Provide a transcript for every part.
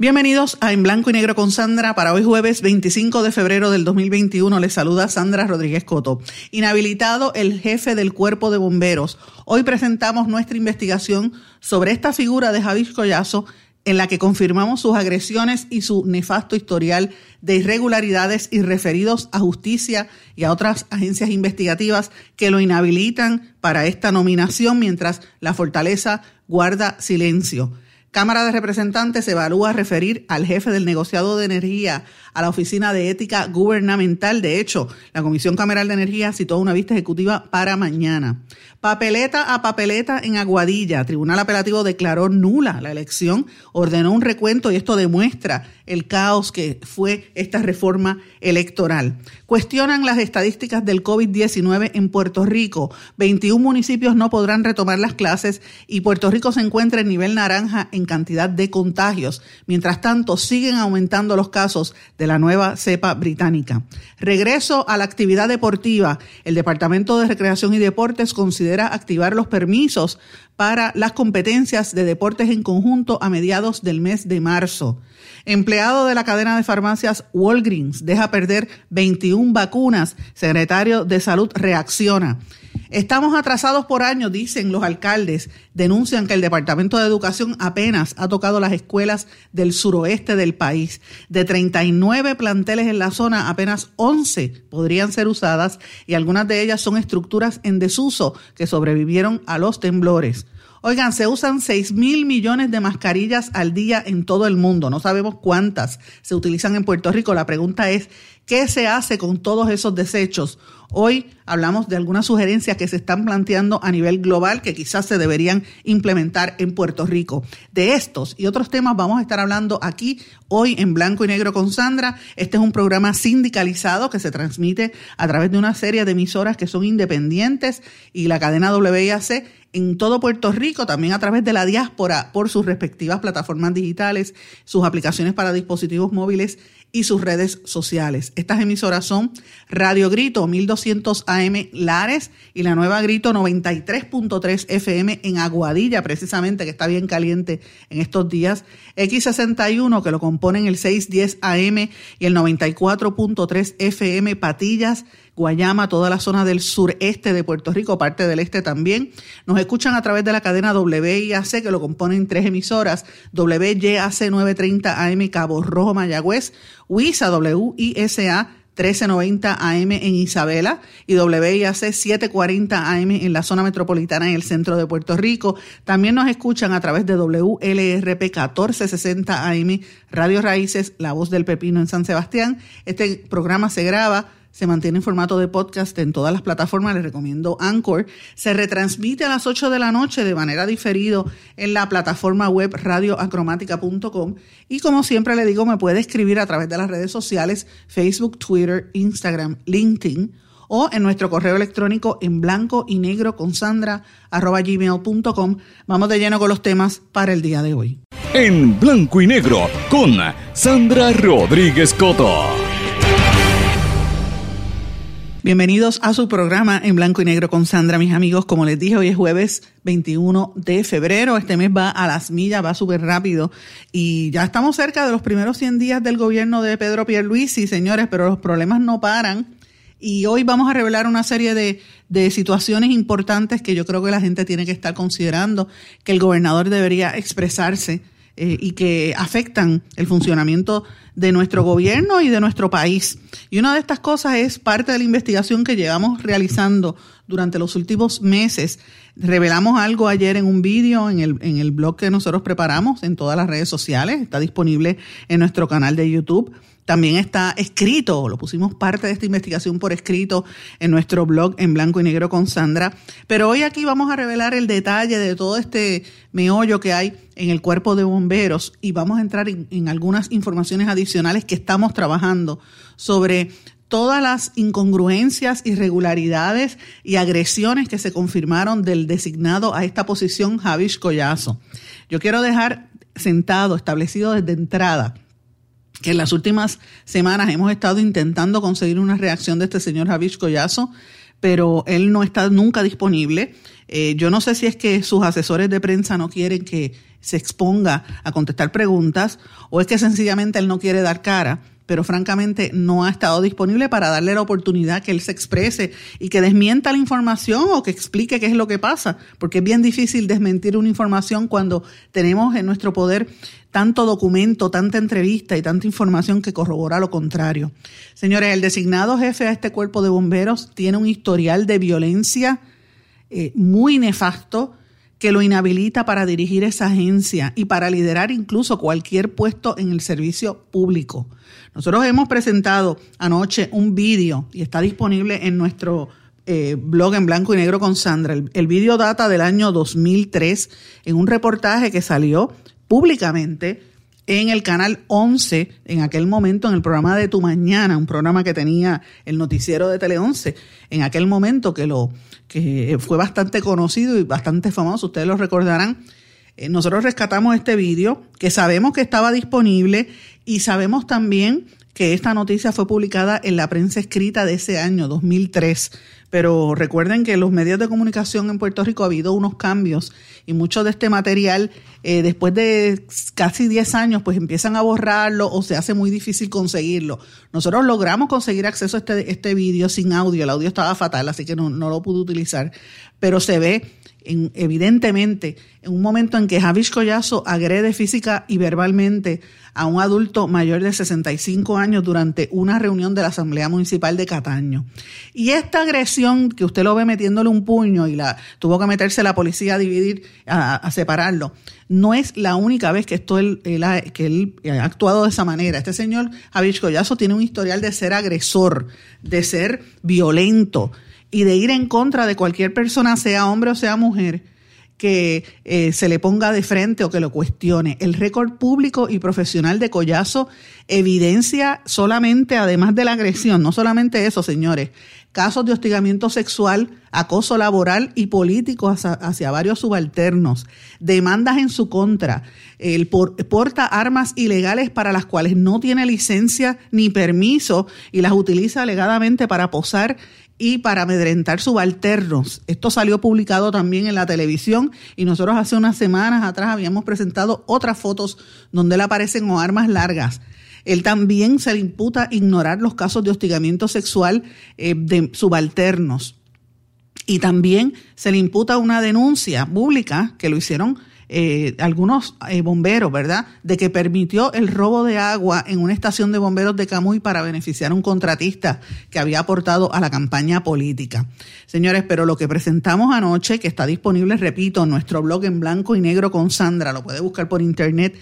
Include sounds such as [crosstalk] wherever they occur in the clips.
Bienvenidos a En Blanco y Negro con Sandra. Para hoy jueves 25 de febrero del 2021 les saluda Sandra Rodríguez Coto. Inhabilitado el jefe del cuerpo de bomberos. Hoy presentamos nuestra investigación sobre esta figura de Javis Collazo en la que confirmamos sus agresiones y su nefasto historial de irregularidades y referidos a justicia y a otras agencias investigativas que lo inhabilitan para esta nominación mientras la fortaleza guarda silencio. Cámara de Representantes evalúa referir al jefe del negociado de energía a la Oficina de Ética Gubernamental. De hecho, la Comisión Cameral de Energía citó una vista ejecutiva para mañana. Papeleta a papeleta en Aguadilla. Tribunal Apelativo declaró nula la elección, ordenó un recuento y esto demuestra el caos que fue esta reforma electoral. Cuestionan las estadísticas del COVID-19 en Puerto Rico. 21 municipios no podrán retomar las clases y Puerto Rico se encuentra en nivel naranja cantidad de contagios. Mientras tanto, siguen aumentando los casos de la nueva cepa británica. Regreso a la actividad deportiva. El Departamento de Recreación y Deportes considera activar los permisos para las competencias de deportes en conjunto a mediados del mes de marzo. Empleado de la cadena de farmacias Walgreens deja perder 21 vacunas. Secretario de Salud reacciona. Estamos atrasados por años, dicen los alcaldes. Denuncian que el Departamento de Educación apenas ha tocado las escuelas del suroeste del país. De 39 planteles en la zona, apenas 11 podrían ser usadas y algunas de ellas son estructuras en desuso que sobrevivieron a los temblores. Oigan, se usan 6 mil millones de mascarillas al día en todo el mundo. No sabemos cuántas se utilizan en Puerto Rico. La pregunta es, ¿qué se hace con todos esos desechos? Hoy hablamos de algunas sugerencias que se están planteando a nivel global que quizás se deberían implementar en Puerto Rico. De estos y otros temas vamos a estar hablando aquí hoy en Blanco y Negro con Sandra. Este es un programa sindicalizado que se transmite a través de una serie de emisoras que son independientes y la cadena WIAC en todo Puerto Rico, también a través de la diáspora por sus respectivas plataformas digitales, sus aplicaciones para dispositivos móviles y sus redes sociales. Estas emisoras son Radio Grito 1200 AM Lares y la nueva Grito 93.3 FM en Aguadilla, precisamente, que está bien caliente en estos días. X61, que lo componen el 610 AM y el 94.3 FM Patillas. Guayama, toda la zona del sureste de Puerto Rico, parte del este también. Nos escuchan a través de la cadena WIAC, que lo componen tres emisoras, WYAC 930 AM Cabo Rojo Mayagüez, WISA, WISA 1390 AM en Isabela y WIAC 740 AM en la zona metropolitana en el centro de Puerto Rico. También nos escuchan a través de WLRP 1460 AM Radio Raíces, La Voz del Pepino en San Sebastián. Este programa se graba se mantiene en formato de podcast en todas las plataformas, les recomiendo Anchor. Se retransmite a las 8 de la noche de manera diferido en la plataforma web radioacromática.com y como siempre le digo, me puede escribir a través de las redes sociales Facebook, Twitter, Instagram, LinkedIn o en nuestro correo electrónico en blanco y negro con sandra arroba gmail.com. Vamos de lleno con los temas para el día de hoy. En blanco y negro con Sandra Rodríguez Coto. Bienvenidos a su programa en blanco y negro con Sandra, mis amigos. Como les dije, hoy es jueves 21 de febrero. Este mes va a las millas, va súper rápido. Y ya estamos cerca de los primeros 100 días del gobierno de Pedro Pierluisi, señores, pero los problemas no paran. Y hoy vamos a revelar una serie de, de situaciones importantes que yo creo que la gente tiene que estar considerando, que el gobernador debería expresarse eh, y que afectan el funcionamiento de nuestro gobierno y de nuestro país. Y una de estas cosas es parte de la investigación que llevamos realizando durante los últimos meses. Revelamos algo ayer en un vídeo en el, en el blog que nosotros preparamos en todas las redes sociales. Está disponible en nuestro canal de YouTube. También está escrito, lo pusimos parte de esta investigación por escrito en nuestro blog en blanco y negro con Sandra. Pero hoy aquí vamos a revelar el detalle de todo este meollo que hay en el cuerpo de bomberos y vamos a entrar en, en algunas informaciones adicionales que estamos trabajando sobre todas las incongruencias, irregularidades y agresiones que se confirmaron del designado a esta posición Javish Collazo. Yo quiero dejar sentado, establecido desde entrada, que en las últimas semanas hemos estado intentando conseguir una reacción de este señor Javish Collazo, pero él no está nunca disponible. Eh, yo no sé si es que sus asesores de prensa no quieren que se exponga a contestar preguntas o es que sencillamente él no quiere dar cara, pero francamente no ha estado disponible para darle la oportunidad que él se exprese y que desmienta la información o que explique qué es lo que pasa, porque es bien difícil desmentir una información cuando tenemos en nuestro poder tanto documento, tanta entrevista y tanta información que corrobora lo contrario. Señores, el designado jefe a este cuerpo de bomberos tiene un historial de violencia eh, muy nefasto que lo inhabilita para dirigir esa agencia y para liderar incluso cualquier puesto en el servicio público. Nosotros hemos presentado anoche un vídeo y está disponible en nuestro eh, blog en blanco y negro con Sandra. El, el vídeo data del año 2003 en un reportaje que salió públicamente en el canal 11, en aquel momento en el programa de Tu Mañana, un programa que tenía el noticiero de Tele 11, en aquel momento que lo que fue bastante conocido y bastante famoso, ustedes lo recordarán. Eh, nosotros rescatamos este vídeo que sabemos que estaba disponible y sabemos también que esta noticia fue publicada en la prensa escrita de ese año, 2003. Pero recuerden que los medios de comunicación en Puerto Rico ha habido unos cambios y mucho de este material, eh, después de casi 10 años, pues empiezan a borrarlo o se hace muy difícil conseguirlo. Nosotros logramos conseguir acceso a este, este vídeo sin audio. El audio estaba fatal, así que no, no lo pude utilizar. Pero se ve evidentemente, en un momento en que Javish Collazo agrede física y verbalmente a un adulto mayor de 65 años durante una reunión de la Asamblea Municipal de Cataño. Y esta agresión, que usted lo ve metiéndole un puño y la tuvo que meterse la policía a dividir, a, separarlo, no es la única vez que, esto él, que él ha actuado de esa manera. Este señor Javish Collazo tiene un historial de ser agresor, de ser violento, y de ir en contra de cualquier persona, sea hombre o sea mujer, que eh, se le ponga de frente o que lo cuestione. El récord público y profesional de Collazo evidencia solamente, además de la agresión, no solamente eso, señores, casos de hostigamiento sexual, acoso laboral y político hacia, varios subalternos, demandas en su contra, el porta armas ilegales para las cuales no tiene licencia ni permiso y las utiliza alegadamente para posar y para amedrentar subalternos. Esto salió publicado también en la televisión y nosotros hace unas semanas atrás habíamos presentado otras fotos donde él aparece con armas largas. Él también se le imputa ignorar los casos de hostigamiento sexual eh, de subalternos. Y también se le imputa una denuncia pública que lo hicieron eh, algunos eh, bomberos, ¿verdad?, de que permitió el robo de agua en una estación de bomberos de Camuy para beneficiar a un contratista que había aportado a la campaña política. Señores, pero lo que presentamos anoche, que está disponible, repito, en nuestro blog en blanco y negro con Sandra, lo puede buscar por internet,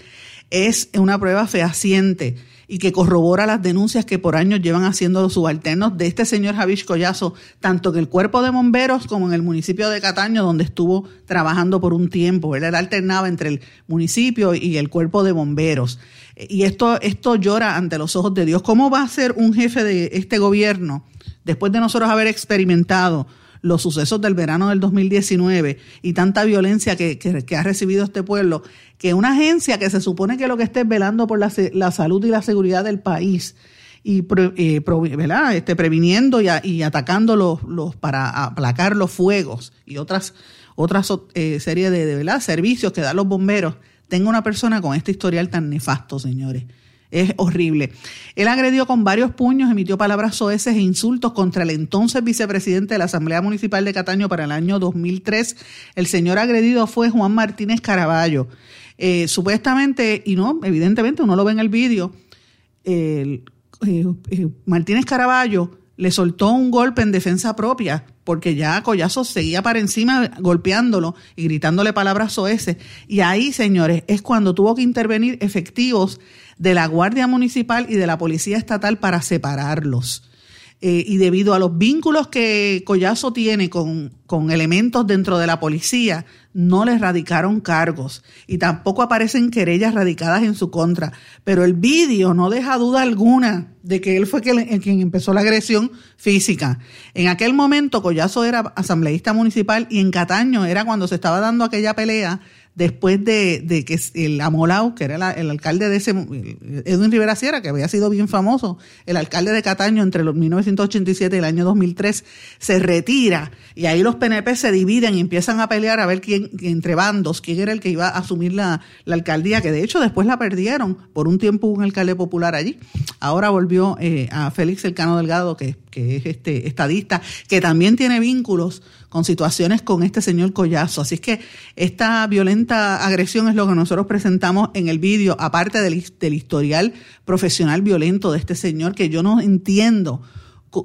es una prueba fehaciente y que corrobora las denuncias que por años llevan haciendo los subalternos de este señor Javish Collazo, tanto en el cuerpo de bomberos como en el municipio de Cataño, donde estuvo trabajando por un tiempo. Él alternaba entre el municipio y el cuerpo de bomberos. Y esto, esto llora ante los ojos de Dios. ¿Cómo va a ser un jefe de este gobierno, después de nosotros haber experimentado los sucesos del verano del 2019 y tanta violencia que, ha recibido este pueblo, que una agencia que se supone que lo que esté velando por la, salud y la seguridad del país y eh, Este, previniendo y, atacando los, los, para aplacar los fuegos y otras otras eh, serie de, de servicios que dan los bomberos, tenga una persona con este historial tan nefasto, señores. Es horrible. Él agredió con varios puños, emitió palabras soeces e insultos contra el entonces vicepresidente de la Asamblea Municipal de Cataño para el año 2003. El señor agredido fue Juan Martínez Caraballo. Eh, supuestamente, y no, evidentemente uno lo ve en el vídeo, eh, eh, Martínez Caraballo le soltó un golpe en defensa propia, porque ya Collazo seguía para encima golpeándolo y gritándole palabras soeces. Y ahí, señores, es cuando tuvo que intervenir efectivos de la Guardia Municipal y de la Policía Estatal para separarlos. Eh, y debido a los vínculos que Collazo tiene con, con elementos dentro de la policía, no le radicaron cargos y tampoco aparecen querellas radicadas en su contra. Pero el vídeo no deja duda alguna de que él fue quien, quien empezó la agresión física. En aquel momento Collazo era asambleísta municipal y en Cataño era cuando se estaba dando aquella pelea después de, que el Amolao, que era el alcalde de ese, Edwin Rivera Sierra, que había sido bien famoso, el alcalde de Cataño entre los 1987 y el año 2003, se retira y ahí los PNP se dividen y empiezan a pelear a ver quién, entre bandos, quién era el que iba a asumir la, alcaldía, que de hecho después la perdieron. Por un tiempo un alcalde popular allí. Ahora volvió eh, a Félix Elcano Delgado, que, que es este estadista, que también tiene vínculos con situaciones con este señor Collazo. Así es que esta violenta agresión es lo que nosotros presentamos en el vídeo, aparte del, historial profesional violento de este señor, que yo no entiendo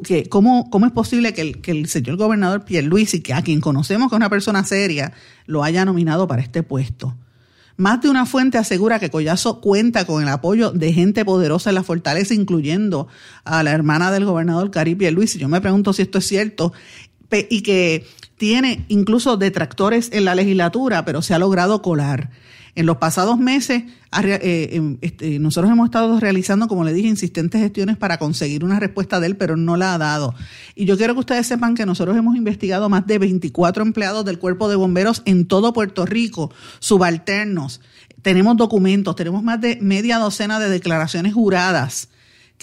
que cómo, es posible que el, señor gobernador Pierluisi, que a quien conocemos que es una persona seria, lo haya nominado para este puesto. Más de una fuente asegura que Collazo cuenta con el apoyo de gente poderosa en la fortaleza, incluyendo a la hermana del gobernador Caribe Luis. Yo me pregunto si esto es cierto y que tiene incluso detractores en la legislatura, pero se ha logrado colar. En los pasados meses, eh, em, este, nosotros hemos estado realizando, como le dije, insistentes gestiones para conseguir una respuesta de él, pero no la ha dado. Y yo quiero que ustedes sepan que nosotros hemos investigado más de 24 empleados del Cuerpo de Bomberos en todo Puerto Rico, subalternos. Tenemos documentos, tenemos más de media docena de declaraciones juradas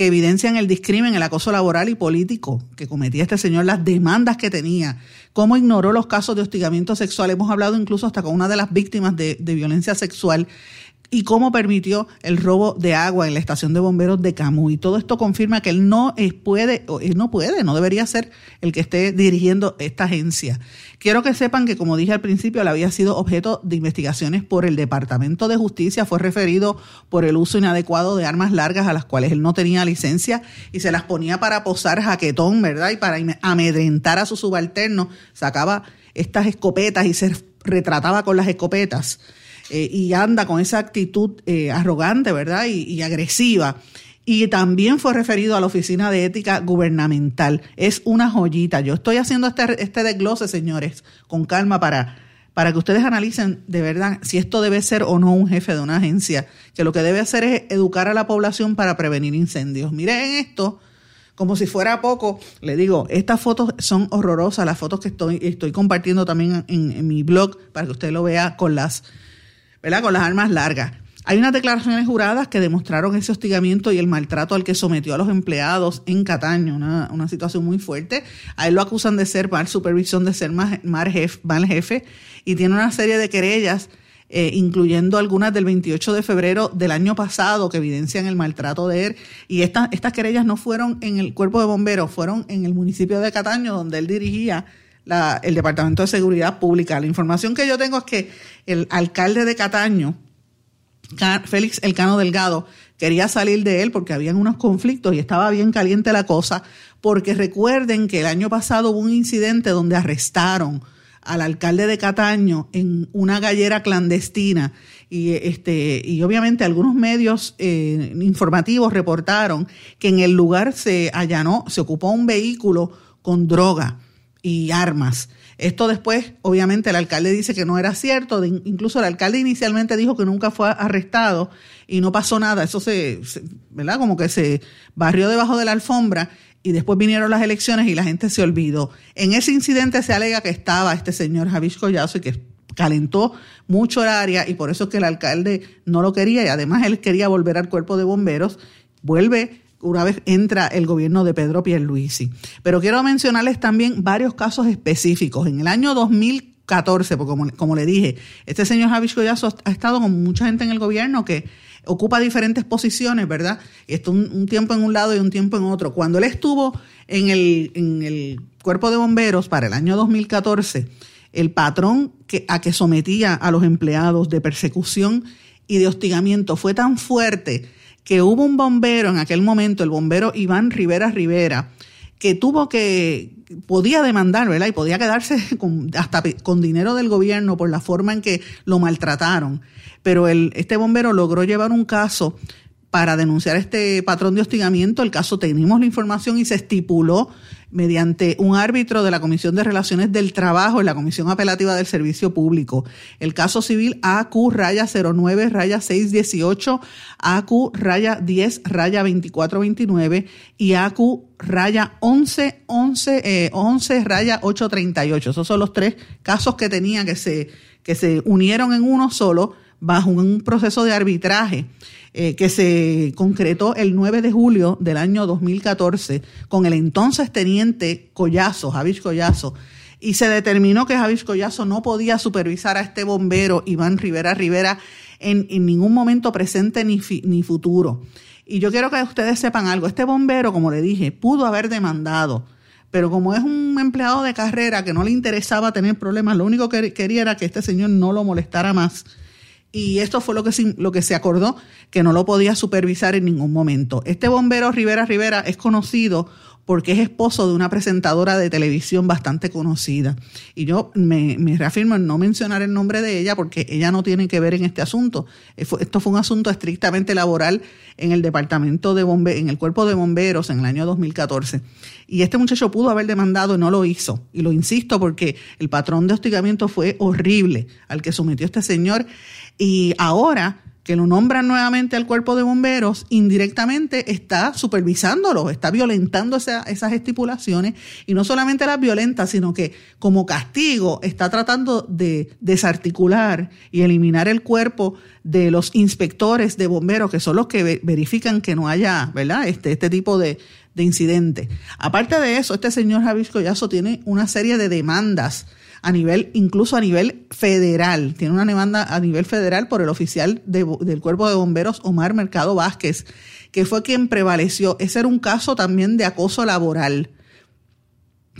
que evidencian el discrimen, el acoso laboral y político que cometía este señor, las demandas que tenía, cómo ignoró los casos de hostigamiento sexual. Hemos hablado incluso hasta con una de las víctimas de, de violencia sexual y cómo permitió el robo de agua en la estación de bomberos de Camuy. Todo esto confirma que él no puede, él no puede, no debería ser el que esté dirigiendo esta agencia. Quiero que sepan que, como dije al principio, él había sido objeto de investigaciones por el Departamento de Justicia, fue referido por el uso inadecuado de armas largas a las cuales él no tenía licencia y se las ponía para posar jaquetón, ¿verdad? Y para amedrentar a su subalterno, sacaba estas escopetas y se retrataba con las escopetas eh, y anda con esa actitud eh, arrogante, ¿verdad? Y, agresiva. Y también fue referido a la Oficina de Ética Gubernamental. Es una joyita. Yo estoy haciendo este, este desglose, señores, con calma para, para que ustedes analicen de verdad si esto debe ser o no un jefe de una agencia, que lo que debe hacer es educar a la población para prevenir incendios. Miren esto, como si fuera poco, le digo, estas fotos son horrorosas, las fotos que estoy, estoy compartiendo también en, en mi blog para que usted lo vea con las ¿verdad? Con las armas largas. Hay unas declaraciones juradas que demostraron ese hostigamiento y el maltrato al que sometió a los empleados en Cataño, una, situación muy fuerte. A él lo acusan de ser mal supervisión, de ser mal, jefe, y tiene una serie de querellas, eh, incluyendo algunas del 28 de febrero del año pasado, que evidencian el maltrato de él. Y estas querellas no fueron en el cuerpo de bomberos, fueron en el municipio de Cataño, donde él dirigía el Departamento de Seguridad Pública. La información que yo tengo es que el alcalde de Cataño, Félix Elcano Delgado, quería salir de él porque habían unos conflictos y estaba bien caliente la cosa, porque recuerden que el año pasado hubo un incidente donde arrestaron al alcalde de Cataño en una gallera clandestina y este y obviamente algunos medios eh, informativos reportaron que en el lugar se allanó, se ocupó un vehículo con droga y armas. Esto después, obviamente, el alcalde dice que no era cierto. incluso el alcalde inicialmente dijo que nunca fue arrestado y no pasó nada. Eso se, ¿verdad? Como que se barrió debajo de la alfombra y después vinieron las elecciones y la gente se olvidó. En ese incidente se alega que estaba este señor Javier Collazo y que calentó mucho el área y por eso es que el alcalde no lo quería y además él quería volver al cuerpo de bomberos. Vuelve una vez entra el gobierno de Pedro Pierluisi. Pero quiero mencionarles también varios casos específicos. En el año 2014, porque como, le dije, este señor Javier Collazo ha estado con mucha gente en el gobierno que ocupa diferentes posiciones, ¿verdad? Y esto un, tiempo en un lado y un tiempo en otro. Cuando él estuvo en el, en el cuerpo de bomberos para el año 2014, el patrón a que sometía a los empleados de persecución y de hostigamiento fue tan fuerte que hubo un bombero en aquel momento, el bombero Iván Rivera Rivera, que tuvo que, podía demandar, ¿verdad? Y podía quedarse [laughs] hasta con dinero del gobierno por la forma en que lo maltrataron. Pero el, este bombero logró llevar un caso para denunciar este patrón de hostigamiento. El caso tenemos la información y se estipuló mediante un árbitro de la Comisión de Relaciones del Trabajo en la Comisión Apelativa del Servicio Público. El caso civil AQ raya 09 raya 618, AQ raya 10 raya 2429 y AQ raya 11 11 11 raya 838. Esos son los tres casos que tenía que se que se unieron en uno solo bajo un proceso de arbitraje eh, que se concretó el 9 de julio del año 2014 con el entonces teniente Collazo, Javier Collazo, y se determinó que Javier Collazo no podía supervisar a este bombero Iván Rivera Rivera en, ningún momento presente ni, ni futuro. Y yo quiero que ustedes sepan algo, este bombero, como le dije, pudo haber demandado, pero como es un empleado de carrera que no le interesaba tener problemas, lo único que quería era que este señor no lo molestara más y esto fue lo que, lo que se acordó, que no lo podía supervisar en ningún momento. Este bombero Rivera Rivera es conocido porque es esposo de una presentadora de televisión bastante conocida. Y yo me, reafirmo en no mencionar el nombre de ella porque ella no tiene que ver en este asunto. Eh, esto fue un asunto estrictamente laboral en el departamento de bomberos, en el cuerpo de bomberos en el año 2014. Y este muchacho pudo haber demandado y no lo hizo. Y lo insisto porque el patrón de hostigamiento fue horrible al que sometió este señor y ahora que lo nombran nuevamente al cuerpo de bomberos, indirectamente está supervisándolo, está violentando esas estipulaciones y no solamente las violenta, sino que como castigo está tratando de desarticular y eliminar el cuerpo de los inspectores de bomberos, que son los que verifican que no haya ¿verdad? Este, este tipo de, de incidente. Aparte de eso, este señor Javier Collazo tiene una serie de demandas a nivel, incluso a nivel federal. Tiene una demanda a nivel federal por el oficial del Cuerpo de Bomberos, Omar Mercado Vázquez, que fue quien prevaleció. Ese era un caso también de acoso laboral.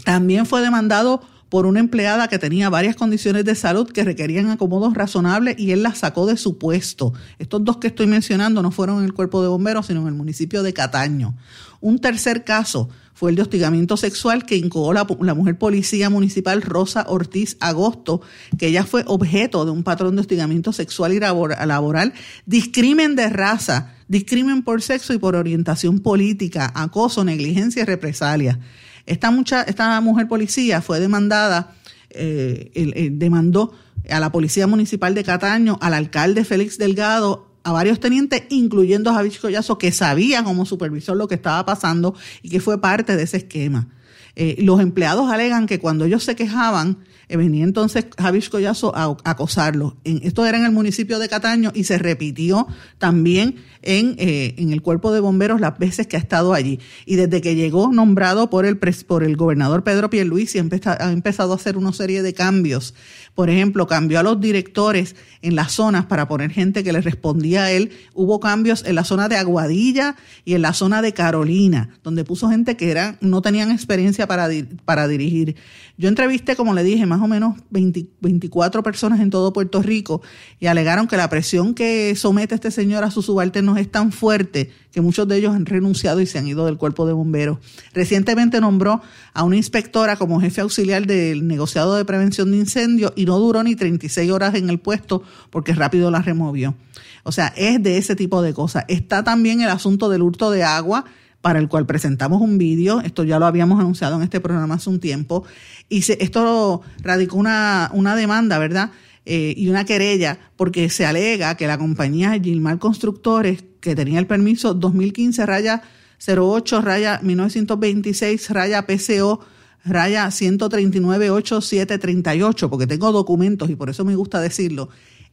También fue demandado por una empleada que tenía varias condiciones de salud que requerían acomodos razonables y él la sacó de su puesto. Estos dos que estoy mencionando no fueron en el cuerpo de bomberos, sino en el municipio de Cataño. Un tercer caso fue el de hostigamiento sexual que incoó la, mujer policía municipal Rosa Ortiz Agosto, que ella fue objeto de un patrón de hostigamiento sexual y laboral, discrimen de raza, discrimen por sexo y por orientación política, acoso, negligencia y represalia. Esta, mucha, esta mujer policía fue demandada, eh, demandó a la Policía Municipal de Cataño, al alcalde Félix Delgado, a varios tenientes, incluyendo a Javier Collazo, que sabía como supervisor lo que estaba pasando y que fue parte de ese esquema. Eh, los empleados alegan que cuando ellos se quejaban, eh, venía entonces Javier Collazo a, acosarlos. esto era en el municipio de Cataño y se repitió también en, eh, en, el cuerpo de bomberos las veces que ha estado allí. Y desde que llegó nombrado por el, por el gobernador Pedro Pierluisi, ha empezado a hacer una serie de cambios por ejemplo, cambió a los directores en las zonas para poner gente que le respondía a él. Hubo cambios en la zona de Aguadilla y en la zona de Carolina, donde puso gente que era, no tenían experiencia para, para dirigir. Yo entrevisté, como le dije, más o menos 24 personas en todo Puerto Rico y alegaron que la presión que somete este señor a sus subalternos es tan fuerte que muchos de ellos han renunciado y se han ido del cuerpo de bomberos. Recientemente nombró a una inspectora como jefe auxiliar del negociado de prevención de incendios y no duró ni 36 horas en el puesto porque rápido la removió. O sea, es de ese tipo de cosas. Está también el asunto del hurto de agua para el cual presentamos un vídeo, esto ya lo habíamos anunciado en este programa hace un tiempo, y se, esto radicó una, una demanda, ¿verdad? Eh, y una querella porque se alega que la compañía Gilmar Constructores, que tenía el permiso 2015 raya 08 raya 1926 raya PCO raya 1398738, porque tengo documentos y por eso me gusta decirlo.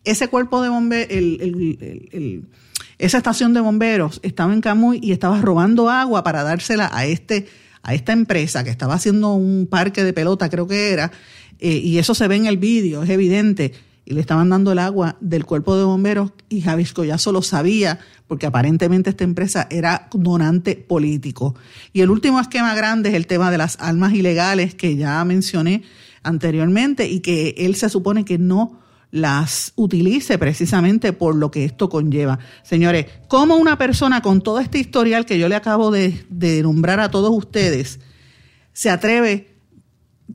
Ese cuerpo de bomberos, esa estación de bomberos estaba en Camuy y estaba robando agua para dársela a este a esta empresa que estaba haciendo un parque de pelota, creo que era, eh, y eso se ve en el vídeo, es evidente, y le estaban dando el agua del cuerpo de bomberos y Javis Collazo lo sabía porque aparentemente esta empresa era donante político. Y el último esquema grande es el tema de las armas ilegales que ya mencioné anteriormente y que él se supone que no las utilice precisamente por lo que esto conlleva. Señores, como una persona con todo este historial que yo le acabo de, de nombrar a todos ustedes, se atreve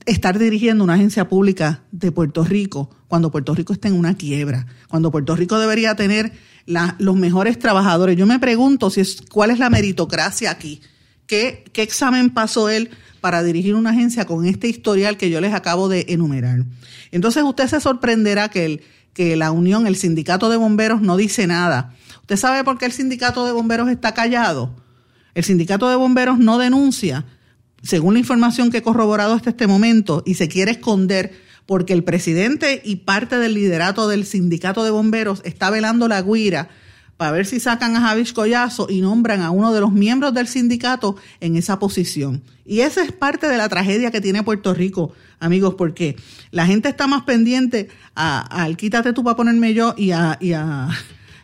estar dirigiendo una agencia pública de Puerto Rico cuando Puerto Rico está en una quiebra, cuando Puerto Rico debería tener los mejores trabajadores. Yo me pregunto si es, cuál es la meritocracia aquí. ¿Qué, ¿Qué examen pasó él para dirigir una agencia con este historial que yo les acabo de enumerar? Entonces usted se sorprenderá que, el, que la unión, el sindicato de bomberos, no dice nada. ¿Usted sabe por qué el sindicato de bomberos está callado? El sindicato de bomberos no denuncia, según la información que he corroborado hasta este momento, y se quiere esconder porque el presidente y parte del liderato del sindicato de bomberos está velando la guira para ver si sacan a Javis Collazo y nombran a uno de los miembros del sindicato en esa posición. Y esa es parte de la tragedia que tiene Puerto Rico, amigos, porque la gente está más pendiente al quítate tú para ponerme yo a, y a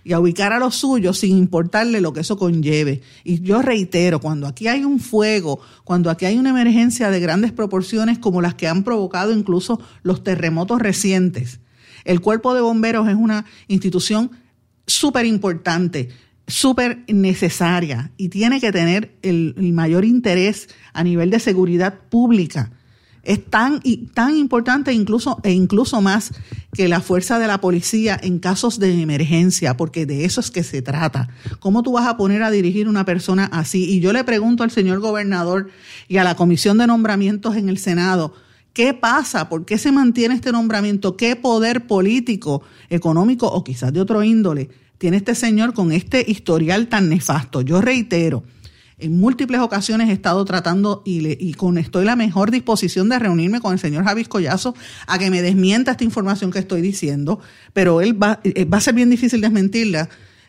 y a ubicar a los suyos sin importarle lo que eso conlleve. Y yo reitero, cuando aquí hay un fuego, cuando aquí hay una emergencia de grandes proporciones como las que han provocado incluso los terremotos recientes, el cuerpo de bomberos es una institución súper importante, súper necesaria y tiene que tener el, el mayor interés a nivel de seguridad pública es tan, tan importante incluso, e incluso más que la fuerza de la policía en casos de emergencia, porque de eso es que se trata. ¿Cómo tú vas a poner a dirigir una persona así? Y yo le pregunto al señor gobernador y a la comisión de nombramientos en el Senado, ¿qué pasa? ¿Por qué se mantiene este nombramiento? ¿Qué poder político, económico o quizás de otro índole tiene este señor con este historial tan nefasto? Yo reitero, en múltiples ocasiones he estado tratando y, y con estoy la mejor disposición de reunirme con el señor Javis Collazo a que me desmienta esta información que estoy diciendo, pero él va, eh, va a ser bien difícil desmentirla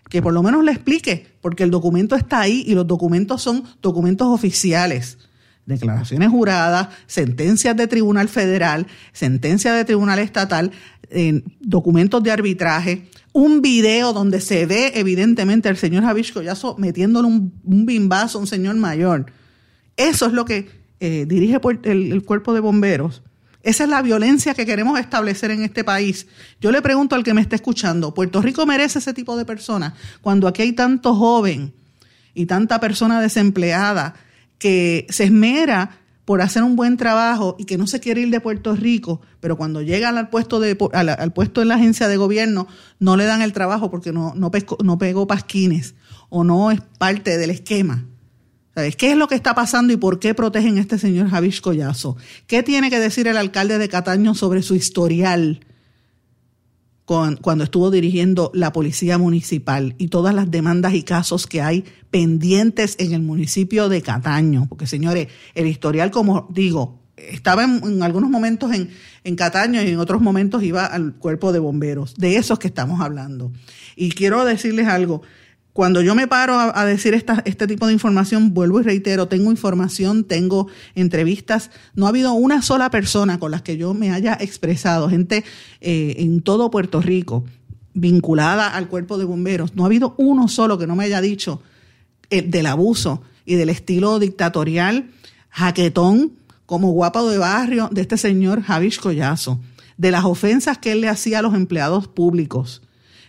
que por lo menos le explique, porque el documento está ahí y los documentos son documentos oficiales. Declaraciones juradas, sentencias de tribunal federal, sentencias de tribunal estatal, documentos de arbitraje, un video donde se ve evidentemente al señor Javier Collazo metiéndole un, bimbazo a un señor mayor. Eso es lo que eh, dirige el, el cuerpo de bomberos. Esa es la violencia que queremos establecer en este país. Yo le pregunto al que me está escuchando, ¿Puerto Rico merece ese tipo de personas? Cuando aquí hay tanto joven y tanta persona desempleada que se esmera por hacer un buen trabajo y que no se quiere ir de Puerto Rico, pero cuando llegan al puesto, de, al, puesto en la agencia de gobierno no le dan el trabajo porque no, no, no pegó pasquines o no es parte del esquema. ¿Sabes qué es lo que está pasando y por qué protegen a este señor Javier Collazo? ¿Qué tiene que decir el alcalde de Cataño sobre su historial? Cuando estuvo dirigiendo la policía municipal y todas las demandas y casos que hay pendientes en el municipio de Cataño. Porque, señores, el historial, como digo, estaba en, algunos momentos en, en, Cataño y en otros momentos iba al cuerpo de bomberos. De esos que estamos hablando. Y quiero decirles algo cuando yo me paro a, decir esta, este tipo de información, vuelvo y reitero, tengo información, tengo entrevistas. No ha habido una sola persona con la que yo me haya expresado, gente eh, en todo Puerto Rico vinculada al cuerpo de bomberos. No ha habido uno solo que no me haya dicho eh, del abuso y del estilo dictatorial, jaquetón, como guapo de barrio de este señor Javish Collazo, de las ofensas que él le hacía a los empleados públicos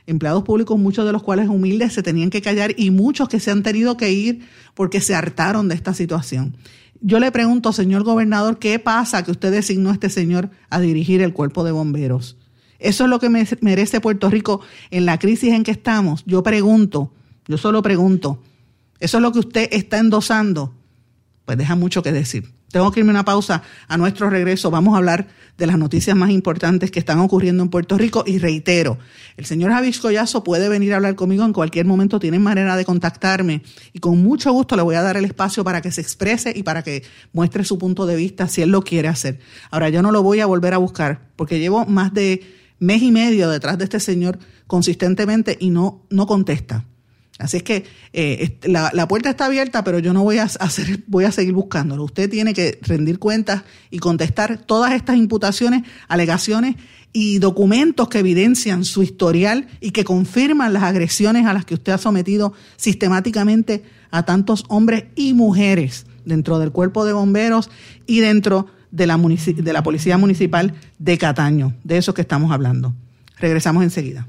empleados públicos, muchos de los cuales humildes, se tenían que callar y muchos que se han tenido que ir porque se hartaron de esta situación. Yo le pregunto, señor gobernador, ¿qué pasa que usted designó a este señor a dirigir el cuerpo de bomberos? Eso es lo que merece Puerto Rico en la crisis en que estamos. Yo pregunto, yo solo pregunto, ¿eso es lo que usted está endosando? Pues deja mucho que decir. Tengo que irme una pausa. A nuestro regreso vamos a hablar de las noticias más importantes que están ocurriendo en Puerto Rico y reitero, el señor Javis Collazo puede venir a hablar conmigo en cualquier momento, tiene manera de contactarme y con mucho gusto le voy a dar el espacio para que se exprese y para que muestre su punto de vista si él lo quiere hacer. Ahora yo no lo voy a volver a buscar porque llevo más de mes y medio detrás de este señor consistentemente y no, no contesta. Así es que eh, la, puerta está abierta, pero yo no voy a hacer, voy a seguir buscándolo. Usted tiene que rendir cuentas y contestar todas estas imputaciones, alegaciones y documentos que evidencian su historial y que confirman las agresiones a las que usted ha sometido sistemáticamente a tantos hombres y mujeres dentro del cuerpo de bomberos y dentro de la, de la Policía Municipal de Cataño. De eso que estamos hablando. Regresamos enseguida.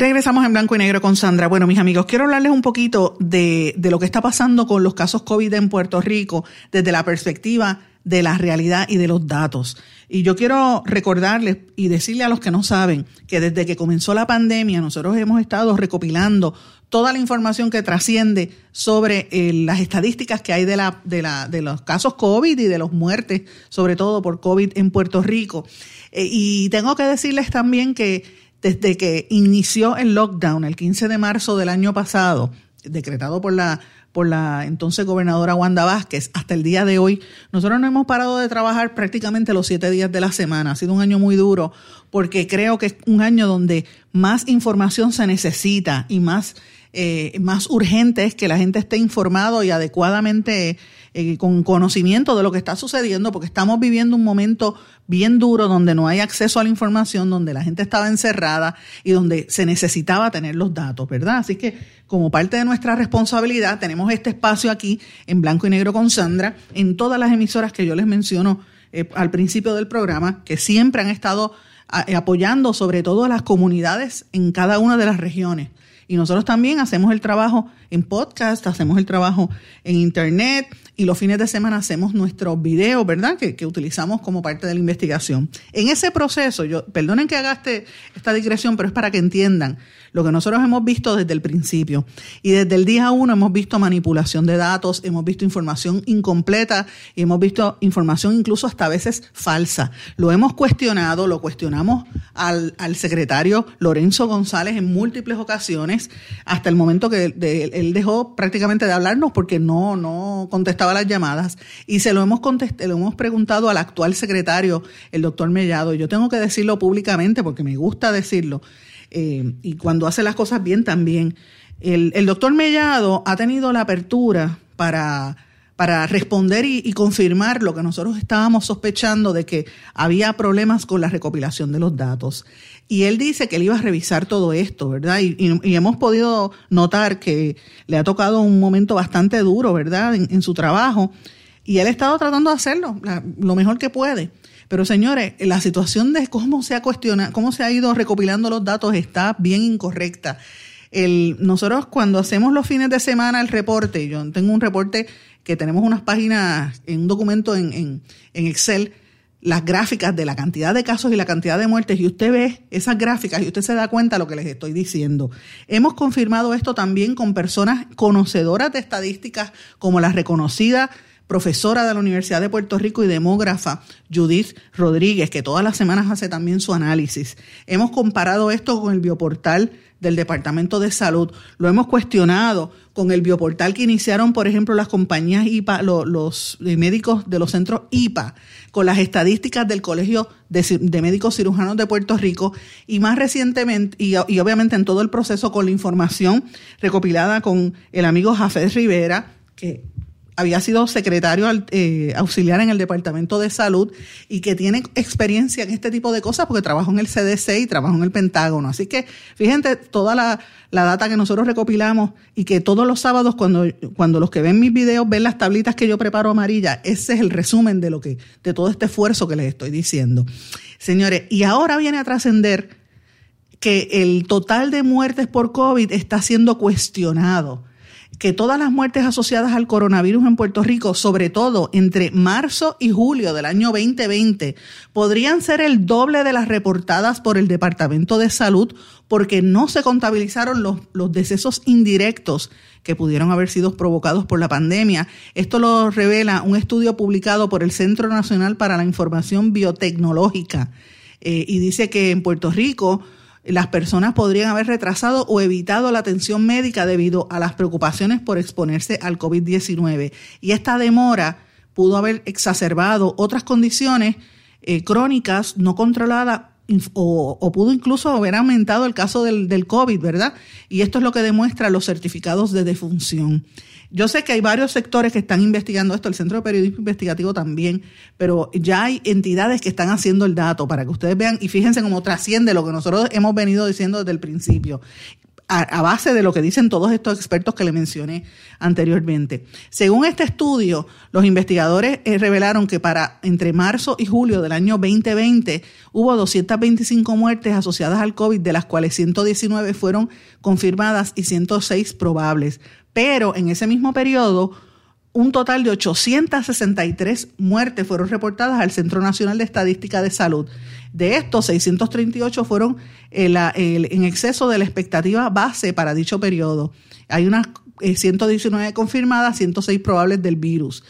Regresamos en blanco y negro con Sandra. Bueno, mis amigos, quiero hablarles un poquito de, de, lo que está pasando con los casos COVID en Puerto Rico desde la perspectiva de la realidad y de los datos. Y yo quiero recordarles y decirle a los que no saben que desde que comenzó la pandemia nosotros hemos estado recopilando toda la información que trasciende sobre eh, las estadísticas que hay de, la, de, la, de los casos COVID y de las muertes, sobre todo por COVID en Puerto Rico. Eh, y tengo que decirles también que desde que inició el lockdown el 15 de marzo del año pasado, decretado por la por la entonces gobernadora Wanda Vázquez hasta el día de hoy, nosotros no hemos parado de trabajar prácticamente los siete días de la semana. Ha sido un año muy duro porque creo que es un año donde más información se necesita y más, eh, más urgente es que la gente esté informado y adecuadamente eh, con conocimiento de lo que está sucediendo, porque estamos viviendo un momento bien duro donde no hay acceso a la información, donde la gente estaba encerrada y donde se necesitaba tener los datos, ¿verdad? Así que como parte de nuestra responsabilidad tenemos este espacio aquí en blanco y negro con Sandra, en todas las emisoras que yo les menciono eh, al principio del programa, que siempre han estado eh, apoyando sobre todo a las comunidades en cada una de las regiones. Y nosotros también hacemos el trabajo en podcast, hacemos el trabajo en internet y los fines de semana hacemos nuestros videos, ¿verdad? Que, que, utilizamos como parte de la investigación. En ese proceso, yo, perdonen que haga este, esta digresión, pero es para que entiendan lo que nosotros hemos visto desde el principio. Y desde el día uno hemos visto manipulación de datos, hemos visto información incompleta y hemos visto información incluso hasta a veces falsa. Lo hemos cuestionado, lo cuestionamos al, al secretario Lorenzo González en múltiples ocasiones, hasta el momento que él dejó prácticamente de hablarnos porque no, no contestaba las llamadas. Y se lo hemos lo hemos preguntado al actual secretario, el doctor Mellado. Yo tengo que decirlo públicamente porque me gusta decirlo eh, y cuando hace las cosas bien también. El, doctor Mellado ha tenido la apertura para, para responder y, confirmar lo que nosotros estábamos sospechando de que había problemas con la recopilación de los datos. Y él dice que él iba a revisar todo esto, ¿verdad? Y, hemos podido notar que le ha tocado un momento bastante duro, ¿verdad? En, su trabajo. Y él ha estado tratando de hacerlo lo mejor que puede. Pero señores, la situación de cómo se ha cuestionado, cómo se ha ido recopilando los datos está bien incorrecta. Nosotros cuando hacemos los fines de semana el reporte, yo tengo un reporte que tenemos unas páginas en un documento en, en, en Excel, las gráficas de la cantidad de casos y la cantidad de muertes, y usted ve esas gráficas y usted se da cuenta de lo que les estoy diciendo. Hemos confirmado esto también con personas conocedoras de estadísticas como la reconocida profesora de la Universidad de Puerto Rico y demógrafa Judith Rodríguez, que todas las semanas hace también su análisis. Hemos comparado esto con el bioportal del Departamento de Salud, lo hemos cuestionado con el bioportal que iniciaron, por ejemplo, las compañías IPA, los, los médicos de los centros IPA, con las estadísticas del Colegio de, de Médicos Cirujanos de Puerto Rico y más recientemente, y, y obviamente en todo el proceso con la información recopilada con el amigo Jafet Rivera, que había sido secretario eh, auxiliar en el Departamento de Salud y que tiene experiencia en este tipo de cosas porque trabajó en el CDC y trabajó en el Pentágono. Así que fíjense toda la, la, data que nosotros recopilamos y que todos los sábados cuando, cuando los que ven mis videos ven las tablitas que yo preparo amarillas, ese es el resumen de lo que, de todo este esfuerzo que les estoy diciendo. Señores, y ahora viene a trascender que el total de muertes por COVID está siendo cuestionado que todas las muertes asociadas al coronavirus en Puerto Rico, sobre todo entre marzo y julio del año 2020, podrían ser el doble de las reportadas por el Departamento de Salud porque no se contabilizaron los, los decesos indirectos que pudieron haber sido provocados por la pandemia. Esto lo revela un estudio publicado por el Centro Nacional para la Información Biotecnológica eh, y dice que en Puerto Rico las personas podrían haber retrasado o evitado la atención médica debido a las preocupaciones por exponerse al COVID-19. Y esta demora pudo haber exacerbado otras condiciones eh, crónicas no controladas o, pudo incluso haber aumentado el caso del, del COVID, ¿verdad? Y esto es lo que demuestra los certificados de defunción. Yo sé que hay varios sectores que están investigando esto, el Centro de Periodismo Investigativo también, pero ya hay entidades que están haciendo el dato para que ustedes vean y fíjense cómo trasciende lo que nosotros hemos venido diciendo desde el principio a, base de lo que dicen todos estos expertos que le mencioné anteriormente. Según este estudio, los investigadores eh, revelaron que para entre marzo y julio del año 2020 hubo 225 muertes asociadas al COVID, de las cuales 119 fueron confirmadas y 106 probables. Pero en ese mismo periodo, un total de 863 muertes fueron reportadas al Centro Nacional de Estadística de Salud. De estos, 638 fueron en exceso de la expectativa base para dicho periodo. Hay unas 119 eh, confirmadas, 106 probables del virus.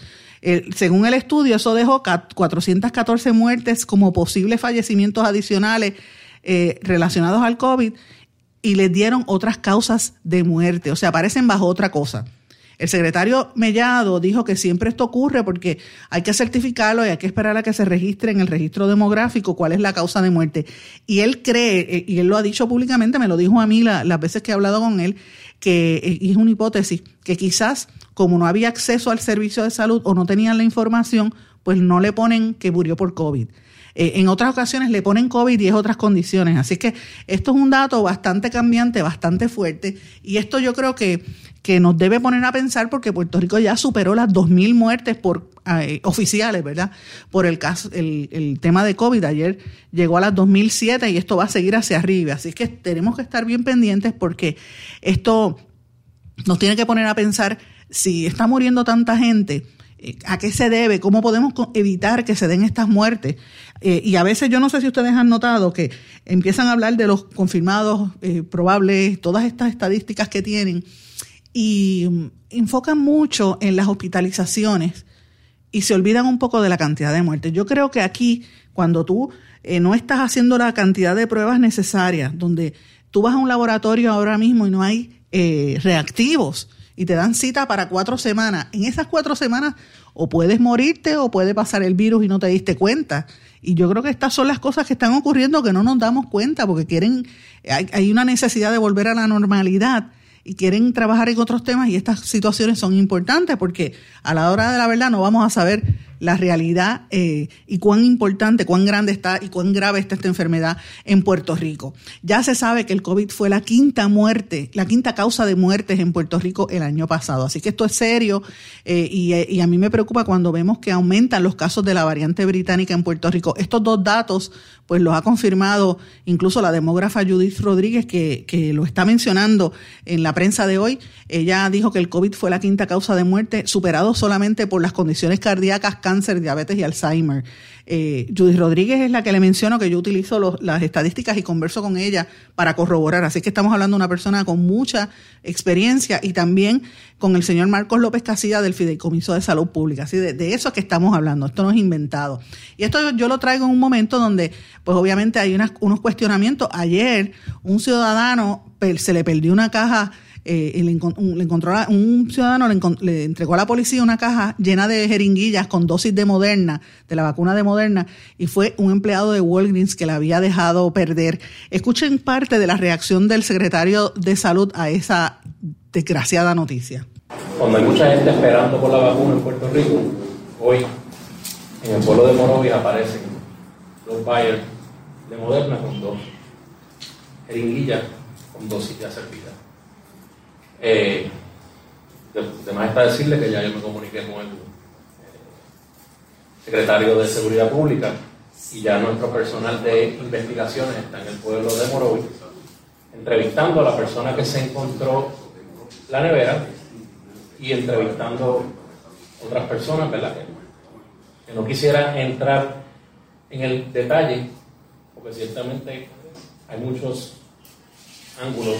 según el estudio, eso dejó 414 muertes como posibles fallecimientos adicionales eh, relacionados al COVID y les dieron otras causas de muerte, o sea, aparecen bajo otra cosa. El secretario Mellado dijo que siempre esto ocurre porque hay que certificarlo y hay que esperar a que se registre en el registro demográfico cuál es la causa de muerte. Y él cree, eh, y él lo ha dicho públicamente, me lo dijo a mí las veces que he hablado con él, que eh, es una hipótesis, que quizás como no había acceso al servicio de salud o no tenían la información, pues no le ponen que murió por COVID. Eh, en otras ocasiones le ponen COVID y es otras condiciones. Así que esto es un dato bastante cambiante, bastante fuerte. Y esto yo creo que que nos debe poner a pensar porque Puerto Rico ya superó las 2.000 muertes por eh, oficiales, ¿verdad? Por el caso, el, tema de COVID. Ayer llegó a las 2.007 y esto va a seguir hacia arriba. Así que tenemos que estar bien pendientes porque esto nos tiene que poner a pensar si está muriendo tanta gente. Eh, ¿A qué se debe? ¿Cómo podemos evitar que se den estas muertes? Eh, y a veces yo no sé si ustedes han notado que empiezan a hablar de los confirmados probables, todas estas estadísticas que tienen, y mm, enfocan mucho en las hospitalizaciones y se olvidan un poco de la cantidad de muertes. Yo creo que aquí, cuando tú eh, no estás haciendo la cantidad de pruebas necesarias, donde tú vas a un laboratorio ahora mismo y no hay eh, reactivos y te dan cita para cuatro semanas, en esas cuatro semanas o puedes morirte o puede pasar el virus y no te diste cuenta. Y yo creo que estas son las cosas que están ocurriendo que no nos damos cuenta porque quieren, hay una necesidad de volver a la normalidad y quieren trabajar en otros temas y estas situaciones son importantes porque a la hora de la verdad no vamos a saber la realidad eh, y cuán importante, cuán grande está y cuán grave está esta enfermedad en Puerto Rico. Ya se sabe que el COVID fue la quinta muerte, la quinta causa de muertes en Puerto Rico el año pasado. Así que esto es serio eh, y, eh, y, a mí me preocupa cuando vemos que aumentan los casos de la variante británica en Puerto Rico. Estos dos datos pues los ha confirmado incluso la demógrafa Judith Rodríguez, que, que lo está mencionando en la prensa de hoy. Ella dijo que el COVID fue la quinta causa de muerte, superado solamente por las condiciones cardíacas cáncer, diabetes y Alzheimer. Eh, Judith Rodríguez es la que le menciono que yo utilizo las estadísticas y converso con ella para corroborar. Así que estamos hablando de una persona con mucha experiencia y también con el señor Marcos López Casilla del Fideicomiso de Salud Pública. Así de, de eso es que estamos hablando. Esto no es inventado. Y esto yo, lo traigo en un momento donde, pues obviamente hay unos cuestionamientos. Ayer un ciudadano se le perdió una caja eh, le, encontró un ciudadano le, entregó a la policía una caja llena de jeringuillas con dosis de Moderna, de la vacuna de Moderna, y fue un empleado de Walgreens que la había dejado perder. Escuchen parte de la reacción del secretario de Salud a esa desgraciada noticia. Cuando hay mucha gente esperando por la vacuna en Puerto Rico, hoy en el pueblo de Morovis aparecen los buyers de Moderna con dos jeringuillas con dosis ya servidas. Eh, además está decirle que ya yo me comuniqué con el eh, secretario de Seguridad Pública y ya nuestro personal de investigaciones está en el pueblo de Morovis entrevistando a la persona que se encontró la nevera y entrevistando otras personas, ¿verdad? Que, que no quisiera entrar en el detalle, porque ciertamente hay muchos ángulos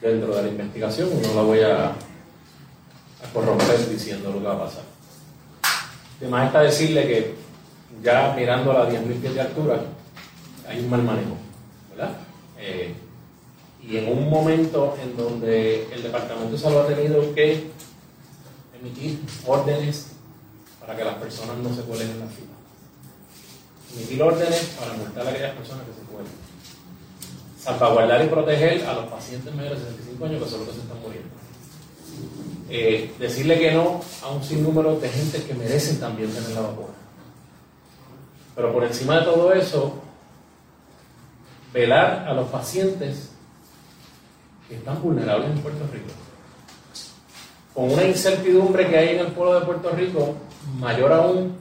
dentro de la investigación no la voy a, corromper diciendo lo que va a pasar. Además está decirle que ya mirando a las 10.000 pies de altura hay un mal manejo, ¿verdad? Eh, y en un momento en donde el Departamento de Salud ha tenido que emitir órdenes para que las personas no se cuelen en la fila. emitir órdenes para multar a aquellas personas que se pueden. Salvaguardar y proteger a los pacientes mayores de 65 años que son los que se están muriendo. Eh, decirle que no a un sinnúmero de gente que merecen también tener la vacuna. Pero por encima de todo eso, velar a los pacientes que están vulnerables en Puerto Rico. Con una incertidumbre que hay en el pueblo de Puerto Rico, mayor aún,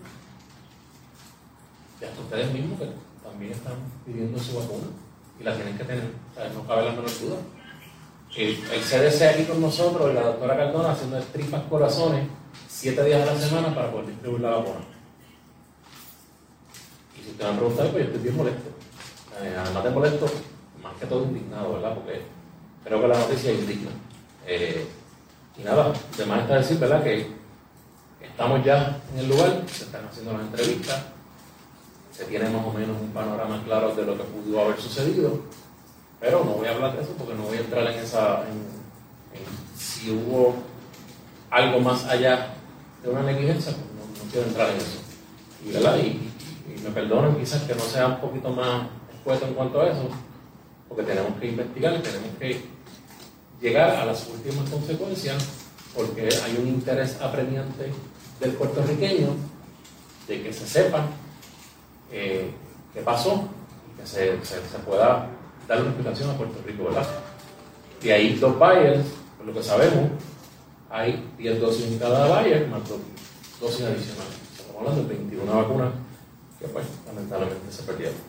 y hasta ustedes mismos que también están pidiendo su vacuna y la tienen que tener, no cabe la menor duda. El, CDC aquí con nosotros la doctora Cardona haciendo tripas corazones siete días a la semana para poder distribuir la vacuna. Y si ustedes me preguntan, pues yo estoy bien molesto. Eh, además de molesto, más que todo indignado, ¿verdad? Porque creo que la noticia es indigna. Eh, y nada, además está decir, ¿verdad? Que estamos ya en el lugar, se están haciendo las entrevistas, se tiene más o menos un panorama claro de lo que pudo haber sucedido pero no voy a hablar de eso porque no voy a entrar en esa. En, si hubo algo más allá de una negligencia, pues no, quiero entrar en eso. Y, ¿verdad? Y, me perdonen quizás que no sea un poquito más expuesto en cuanto a eso, porque tenemos que investigar y tenemos que llegar a las últimas consecuencias, porque hay un interés apremiante del puertorriqueño de que se sepa eh, qué pasó, que se, pueda darle una explicación a Puerto Rico, ¿verdad? Y ahí dos buyers, por lo que sabemos, hay 10 dosis en cada buyer, más dos dosis adicionales. Estamos hablando de 21 vacunas pues,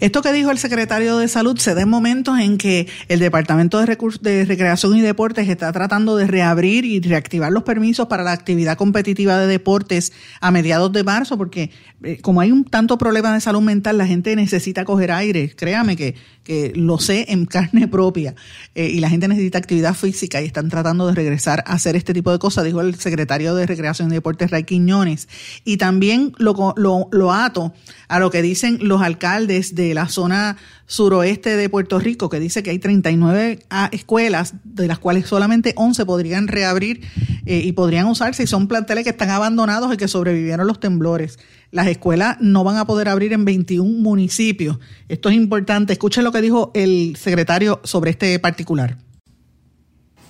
Esto que dijo el secretario de Salud se da en momentos en que el Departamento de, de Recreación y Deportes está tratando de reabrir y reactivar los permisos para la actividad competitiva de deportes a mediados de marzo, porque eh, como hay un tanto problema de salud mental, la gente necesita coger aire. Créame que, que lo sé en [laughs] carne propia. Eh, y la gente necesita actividad física y están tratando de regresar a hacer este tipo de cosas, dijo el secretario de Recreación y Deportes, Ray Quiñones. Y también lo, lo, lo ato a lo que dicen los alcaldes de la zona suroeste de Puerto Rico, que dice que hay 39 ah, escuelas, de las cuales solamente 11 podrían reabrir eh, y podrían usarse, y son planteles que están abandonados y que sobrevivieron los temblores. Las escuelas no van a poder abrir en 21 municipios. Esto es importante. Escuchen lo que dijo el secretario sobre este particular.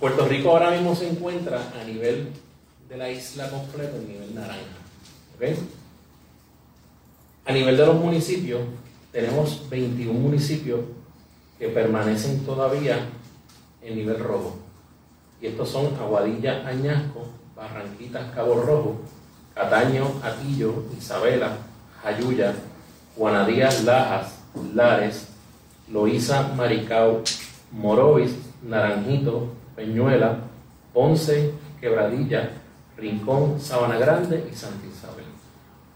Puerto Rico ahora mismo se encuentra a nivel de la isla completa, a nivel naranja. ¿okay? A nivel de los municipios, tenemos 21 municipios que permanecen todavía en nivel rojo. Y estos son Aguadilla, Añasco, Barranquitas, Cabo Rojo, Cataño, Atillo, Isabela, Jayuya, Juanadías, Lajas, Lares, Loíza, Maricao, Morovis, Naranjito, Peñuela, Ponce, Quebradilla, Rincón, Sabana Grande y Isabel.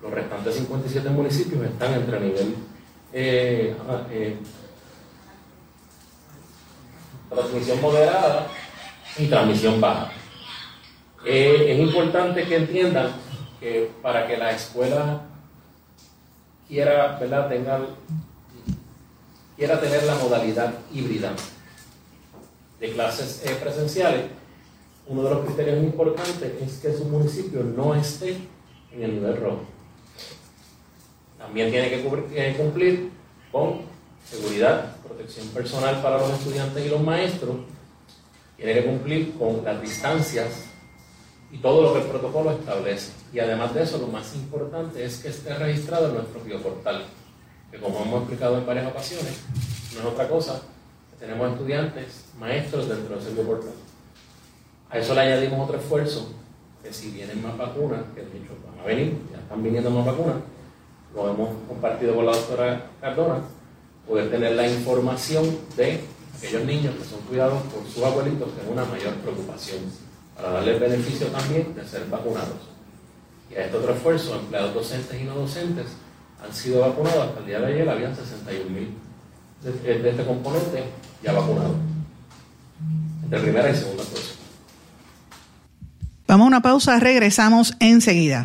Los restantes 57 municipios están entre nivel eh, eh, transmisión moderada y transmisión baja. Eh, es importante que entiendan que para que la escuela quiera, ¿verdad? Tenga, quiera tener la modalidad híbrida de clases presenciales, uno de los criterios importantes es que su municipio no esté en el nivel rojo. También tiene que cumplir con seguridad, protección personal para los estudiantes y los maestros. Tiene que cumplir con las distancias y todo lo que el protocolo establece. Y además de eso, lo más importante es que esté registrado en nuestro bioportal, que como hemos explicado en varias ocasiones, no es otra cosa que tenemos estudiantes, maestros dentro de ese bioportal. A eso le añadimos otro esfuerzo, que si vienen más vacunas, que de hecho van a venir, ya están viniendo más vacunas, lo hemos compartido con la doctora Cardona, poder tener la información de aquellos niños que son cuidados por sus abuelitos, que es una mayor preocupación, para darle el beneficio también de ser vacunados. Y a este otro esfuerzo, empleados docentes y no docentes han sido vacunados. Hasta el día de ayer habían 61 mil de, de, este componente ya vacunados. Entre primera y segunda dosis. Vamos a una pausa, regresamos enseguida.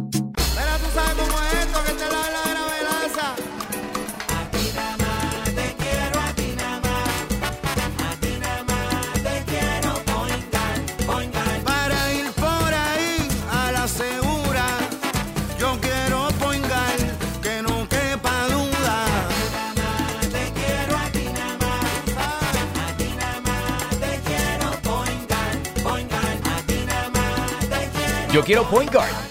Yo quiero Point Guard.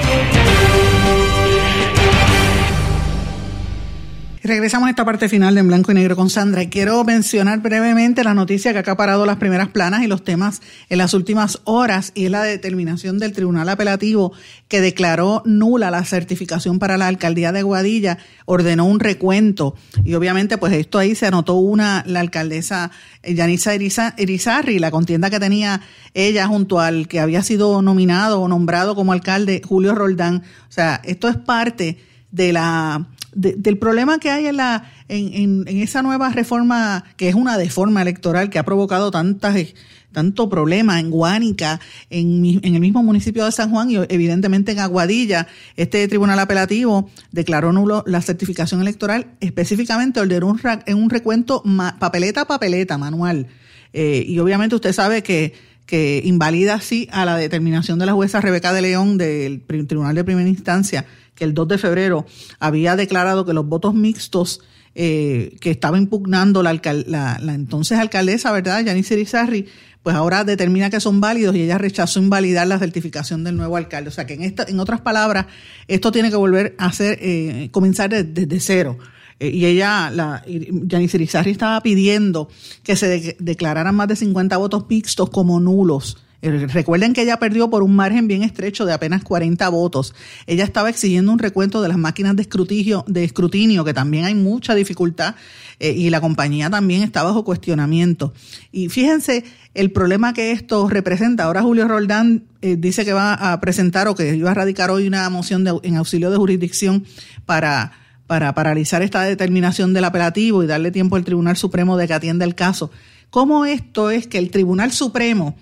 Regresamos a esta parte final de En Blanco y Negro con Sandra y quiero mencionar brevemente la noticia que ha acaparado las primeras planas y los temas en las últimas horas y es la determinación del Tribunal Apelativo que declaró nula la certificación para la alcaldía de Guadilla, ordenó un recuento y obviamente pues esto ahí se anotó una, la alcaldesa Yanisa Irizarri, la contienda que tenía ella junto al que había sido nominado o nombrado como alcalde Julio Roldán. O sea, esto es parte de la del problema que hay en, la, en, en, esa nueva reforma, que es una deforma electoral que ha provocado tantas, tanto problema en Guánica, en, en, el mismo municipio de San Juan y evidentemente en Aguadilla. Este tribunal apelativo declaró nulo la certificación electoral, específicamente ordenó un, en un recuento papeleta a papeleta, manual. Eh, y obviamente usted sabe que, que invalida así a la determinación de la jueza Rebeca de León del Tribunal de Primera Instancia el 2 de febrero había declarado que los votos mixtos eh, que estaba impugnando la, la, entonces alcaldesa, ¿verdad? Yanis Irizarri, pues ahora determina que son válidos y ella rechazó invalidar la certificación del nuevo alcalde. O sea que en, esta, en otras palabras, esto tiene que volver a ser, eh, comenzar desde, cero. Eh, y ella, la, Yanis Irizarri estaba pidiendo que se declararan más de 50 votos mixtos como nulos recuerden que ella perdió por un margen bien estrecho de apenas 40 votos. Ella estaba exigiendo un recuento de las máquinas de escrutinio, de escrutinio que también hay mucha dificultad, eh, y la compañía también está bajo cuestionamiento. Y fíjense el problema que esto representa. Ahora Julio Roldán eh, dice que va a presentar o que iba a radicar hoy una moción en auxilio de jurisdicción para paralizar esta determinación del apelativo y darle tiempo al Tribunal Supremo de que atienda el caso. ¿Cómo esto es que el Tribunal Supremo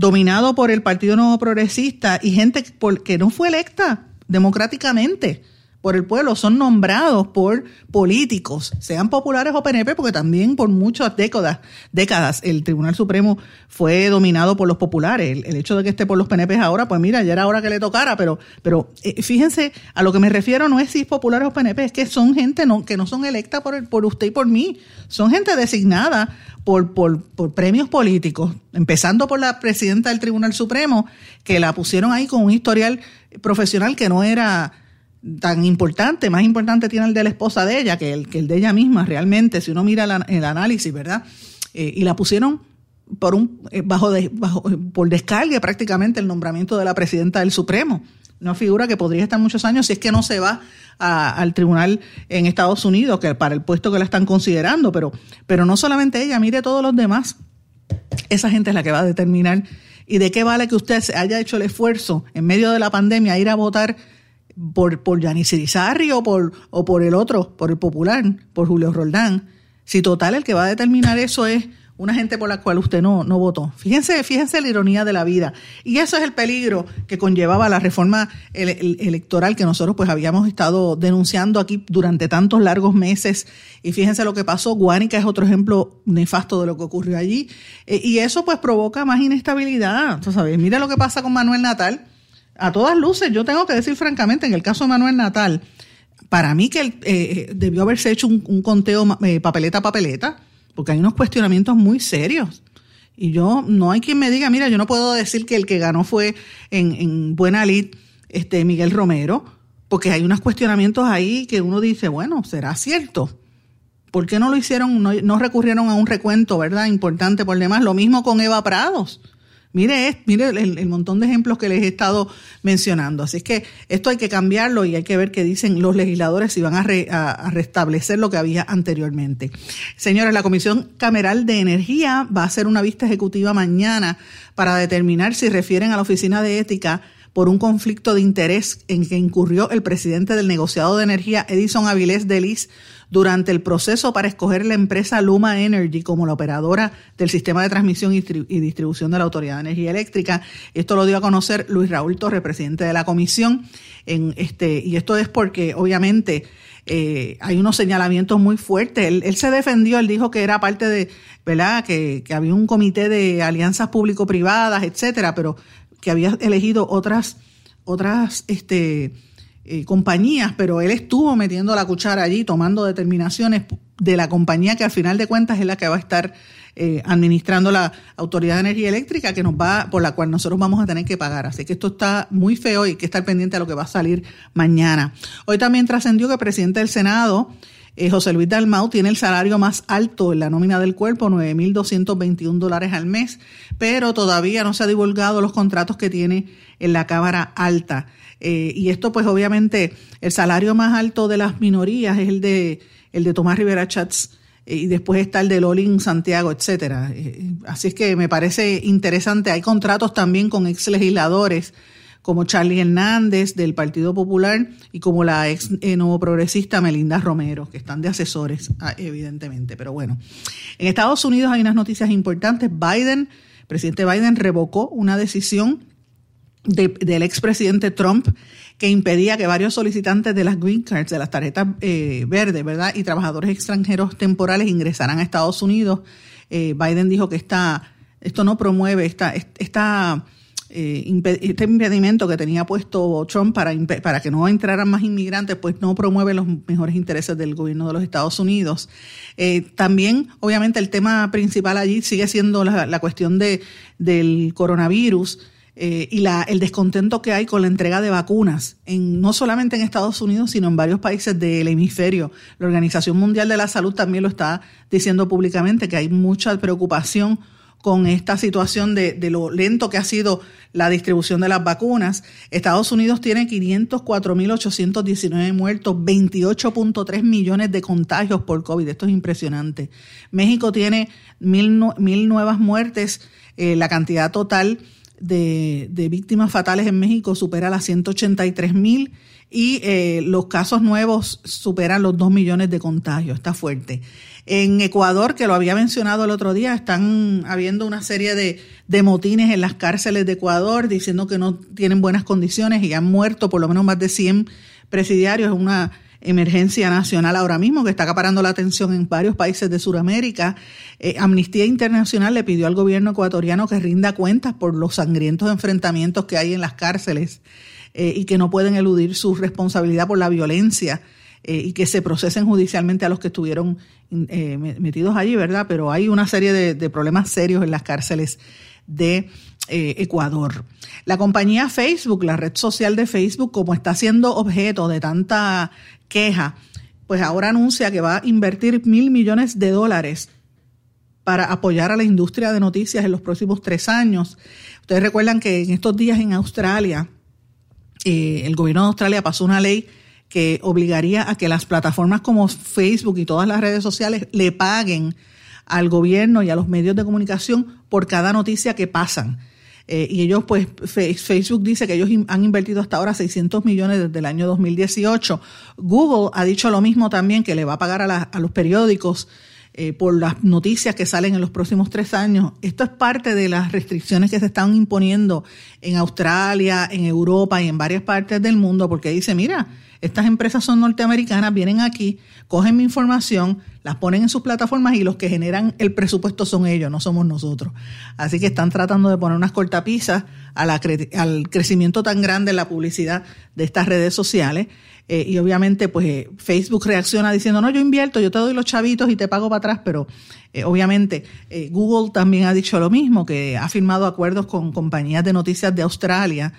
dominado por el Partido Nuevo Progresista y gente que no fue electa democráticamente por el pueblo, son nombrados por políticos, sean populares o PNP, porque también por muchas décadas, décadas el Tribunal Supremo fue dominado por los populares. El, hecho de que esté por los PNP ahora, pues mira, ya era hora que le tocara, pero, pero eh, fíjense, a lo que me refiero no es si es populares o PNP, es que son gente que no son electas por, por usted y por mí, son gente designada por, por, por, premios políticos, empezando por la presidenta del Tribunal Supremo, que la pusieron ahí con un historial profesional que no era tan importante, más importante tiene el de la esposa de ella que el, que el de ella misma realmente, si uno mira el análisis, ¿verdad? Eh, y la pusieron por un eh, bajo, de, bajo por descargue prácticamente el nombramiento de la presidenta del Supremo. Una figura que podría estar muchos años si es que no se va al tribunal en Estados Unidos, que para el puesto que la están considerando, pero, pero no solamente ella, mire todos los demás. Esa gente es la que va a determinar. ¿Y de qué vale que usted haya hecho el esfuerzo en medio de la pandemia a ir a votar por, por Yanis o por, o por el otro, por el popular, por Julio Roldán? Si total el que va a determinar eso es una gente por la cual usted no, no votó. Fíjense, fíjense la ironía de la vida. Y eso es el peligro que conllevaba la reforma electoral que nosotros pues habíamos estado denunciando aquí durante tantos largos meses. Y fíjense lo que pasó. Guánica es otro ejemplo nefasto de lo que ocurrió allí. Eh, y eso pues provoca más inestabilidad. ¿sabes? Mira lo que pasa con Manuel Natal. A todas luces, yo tengo que decir francamente, en el caso de Manuel Natal, para mí que él, eh, debió haberse hecho un, conteo eh, papeleta a papeleta porque hay unos cuestionamientos muy serios. Y yo, no hay quien me diga, mira, yo no puedo decir que el que ganó fue en, en buena lid este, Miguel Romero, porque hay unos cuestionamientos ahí que uno dice, bueno, ¿será cierto? ¿Por qué no lo hicieron, no, no recurrieron a un recuento, verdad? Importante por demás. Lo mismo con Eva Prados. Mire, mire el, montón de ejemplos que les he estado mencionando. Así es que esto hay que cambiarlo y hay que ver qué dicen los legisladores si van a, a, restablecer lo que había anteriormente. Señores, la Comisión Cameral de Energía va a hacer una vista ejecutiva mañana para determinar si refieren a la Oficina de Ética por un conflicto de interés en que incurrió el presidente del negociado de energía, Edison Avilés Delis, durante el proceso para escoger la empresa Luma Energy como la operadora del sistema de transmisión y distribución de la Autoridad de Energía Eléctrica. Esto lo dio a conocer Luis Raúl Torres, presidente de la comisión. En este, y esto es porque, obviamente, eh, hay unos señalamientos muy fuertes. Él, se defendió, él dijo que era parte de, ¿verdad? Que, que había un comité de alianzas público-privadas, etcétera, pero que había elegido otras, otras, este, eh, compañías, pero él estuvo metiendo la cuchara allí, tomando determinaciones de la compañía que al final de cuentas es la que va a estar eh, administrando la Autoridad de Energía Eléctrica, que nos va, por la cual nosotros vamos a tener que pagar. Así que esto está muy feo y hay que estar pendiente a lo que va a salir mañana. Hoy también trascendió que el presidente del Senado, eh, José Luis Dalmau, tiene el salario más alto en la nómina del cuerpo, 9.221 dólares al mes, pero todavía no se ha divulgado los contratos que tiene en la Cámara Alta. Eh, y esto, pues obviamente, el salario más alto de las minorías es el de, el de Tomás Rivera Chats eh, y después está el de Lolin Santiago, etcétera. Eh, así es que me parece interesante. Hay contratos también con ex legisladores como Charlie Hernández del Partido Popular y como la ex nuevo progresista Melinda Romero, que están de asesores, ah, evidentemente. Pero bueno, en Estados Unidos hay unas noticias importantes. Biden, presidente Biden, revocó una decisión del expresidente Trump que impedía que varios solicitantes de las green cards, de las tarjetas eh, verdes, ¿verdad? Y trabajadores extranjeros temporales ingresaran a Estados Unidos. Eh, Biden dijo que esta, esto no promueve esta, esta, eh, este impedimento que tenía puesto Trump para, para que no entraran más inmigrantes, pues no promueve los mejores intereses del gobierno de los Estados Unidos. también, obviamente, el tema principal allí sigue siendo la, la cuestión de, del coronavirus. Eh, y la, el descontento que hay con la entrega de vacunas, en, no solamente en Estados Unidos, sino en varios países del hemisferio. La Organización Mundial de la Salud también lo está diciendo públicamente, que hay mucha preocupación con esta situación de, de, lo lento que ha sido la distribución de las vacunas. Estados Unidos tiene 504.819 muertos, 28.3 millones de contagios por COVID. Esto es impresionante. México tiene mil, mil nuevas muertes. Eh, la cantidad total de, víctimas fatales en México supera las 183 mil y eh, los casos nuevos superan los 2 millones de contagios. Está fuerte. En Ecuador, que lo había mencionado el otro día, están habiendo una serie de, de motines en las cárceles de Ecuador diciendo que no tienen buenas condiciones y han muerto por lo menos más de 100 presidiarios. Es una emergencia nacional ahora mismo que está acaparando la atención en varios países de Sudamérica. Eh, Amnistía Internacional le pidió al gobierno ecuatoriano que rinda cuentas por los sangrientos enfrentamientos que hay en las cárceles eh, y que no pueden eludir su responsabilidad por la violencia eh, y que se procesen judicialmente a los que estuvieron metidos allí, ¿verdad? Pero hay una serie de, de problemas serios en las cárceles de Ecuador. La compañía Facebook, la red social de Facebook, como está siendo objeto de tanta queja, pues ahora anuncia que va a invertir mil millones de dólares para apoyar a la industria de noticias en los próximos tres años. Ustedes recuerdan que en estos días en Australia, eh, el gobierno de Australia pasó una ley que obligaría a que las plataformas como Facebook y todas las redes sociales le paguen al gobierno y a los medios de comunicación por cada noticia que pasan. Eh, y ellos, pues, Facebook dice que ellos han invertido hasta ahora 600 millones desde el año 2018. Google ha dicho lo mismo también, que le va a pagar a, los periódicos eh, por las noticias que salen en los próximos tres años. Esto es parte de las restricciones que se están imponiendo en Australia, en Europa y en varias partes del mundo, porque dice, mira, estas empresas son norteamericanas, vienen aquí, cogen mi información, las ponen en sus plataformas y los que generan el presupuesto son ellos, no somos nosotros. Así que están tratando de poner unas cortapisas al crecimiento tan grande en la publicidad de estas redes sociales. Eh, y obviamente, pues eh, Facebook reacciona diciendo, no, yo invierto, yo te doy los chavitos y te pago para atrás, pero eh, obviamente Google también ha dicho lo mismo, que ha firmado acuerdos con compañías de noticias de Australia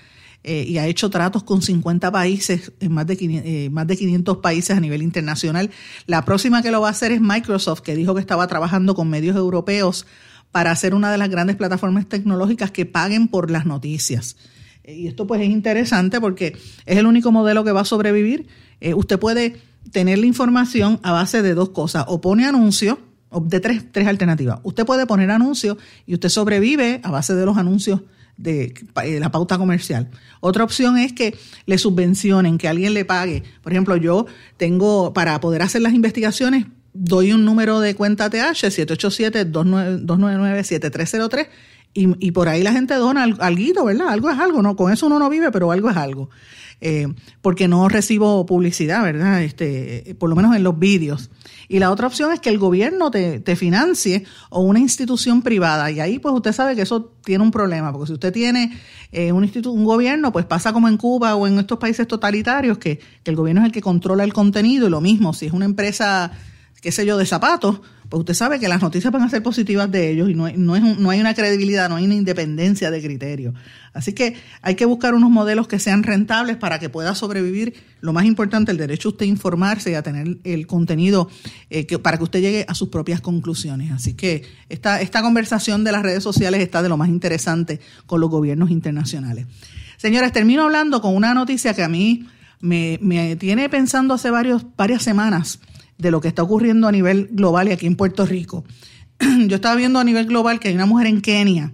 eh, y ha hecho tratos con 50 países, en más de, 500, eh, más de 500 países a nivel internacional. La próxima que lo va a hacer es Microsoft, que dijo que estaba trabajando con medios europeos para hacer una de las grandes plataformas tecnológicas que paguen por las noticias. Eh, y esto pues es interesante porque es el único modelo que va a sobrevivir. usted puede tener la información a base de dos cosas, o pone anuncios, de tres, tres alternativas. Usted puede poner anuncios y usted sobrevive a base de los anuncios de eh, la pauta comercial. Otra opción es que le subvencionen, que alguien le pague. Por ejemplo, yo tengo, para poder hacer las investigaciones, doy un número de cuenta TH, 787-299-7303, y, y por ahí la gente dona algo, ¿verdad? Algo es algo, ¿no? Con eso uno no vive, pero algo es algo. Eh, porque no recibo publicidad, ¿verdad? Este, por lo menos en los vídeos. Y la otra opción es que el gobierno te, te financie o una institución privada. Y ahí pues usted sabe que eso tiene un problema, porque si usted tiene eh, un, un gobierno, pues pasa como en Cuba o en estos países totalitarios, que, que el gobierno es el que controla el contenido y lo mismo, si es una empresa, qué sé yo, de zapatos, pues usted sabe que las noticias van a ser positivas de ellos y no, no, es no hay una credibilidad, no hay una independencia de criterio. Así que hay que buscar unos modelos que sean rentables para que pueda sobrevivir, lo más importante, el derecho a usted informarse y a tener el contenido eh, para que usted llegue a sus propias conclusiones. Así que esta, esta conversación de las redes sociales está de lo más interesante con los gobiernos internacionales. Señores, termino hablando con una noticia que a mí me, me tiene pensando hace varios, varias semanas de lo que está ocurriendo a nivel global y aquí en Puerto Rico. [clears throat] Yo estaba viendo a nivel global que hay una mujer en Kenia